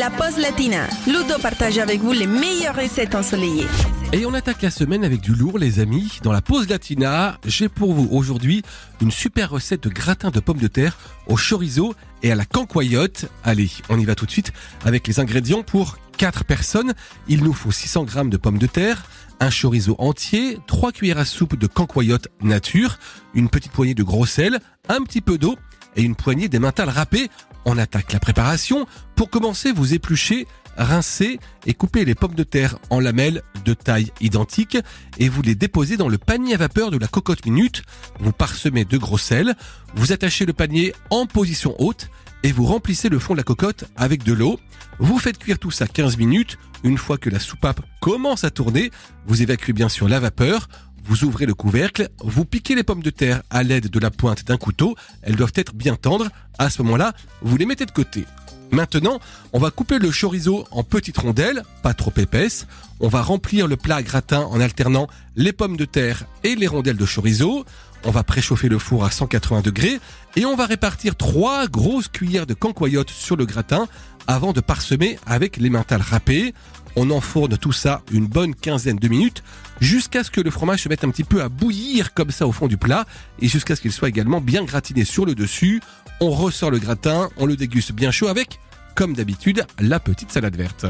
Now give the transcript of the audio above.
La pause latina. Ludo partage avec vous les meilleures recettes ensoleillées. Et on attaque la semaine avec du lourd, les amis. Dans la pause latina, j'ai pour vous aujourd'hui une super recette de gratin de pommes de terre au chorizo et à la cancoyote. Allez, on y va tout de suite avec les ingrédients pour 4 personnes. Il nous faut 600 g de pommes de terre, un chorizo entier, 3 cuillères à soupe de cancoyote nature, une petite poignée de gros sel, un petit peu d'eau et une poignée d'emmental râpé. On attaque la préparation. Pour commencer, vous épluchez, rincez et coupez les pommes de terre en lamelles de taille identique et vous les déposez dans le panier à vapeur de la cocotte minute. Vous parsemez de gros sel, vous attachez le panier en position haute et vous remplissez le fond de la cocotte avec de l'eau. Vous faites cuire tout ça 15 minutes. Une fois que la soupape commence à tourner, vous évacuez bien sûr la vapeur. Vous ouvrez le couvercle, vous piquez les pommes de terre à l'aide de la pointe d'un couteau, elles doivent être bien tendres, à ce moment-là, vous les mettez de côté. Maintenant, on va couper le chorizo en petites rondelles, pas trop épaisses. On va remplir le plat gratin en alternant les pommes de terre et les rondelles de chorizo. On va préchauffer le four à 180 degrés et on va répartir trois grosses cuillères de cancoyote sur le gratin avant de parsemer avec l'emmental râpé. On enfourne tout ça une bonne quinzaine de minutes jusqu'à ce que le fromage se mette un petit peu à bouillir comme ça au fond du plat et jusqu'à ce qu'il soit également bien gratiné sur le dessus. On ressort le gratin, on le déguste bien chaud avec, comme d'habitude, la petite salade verte.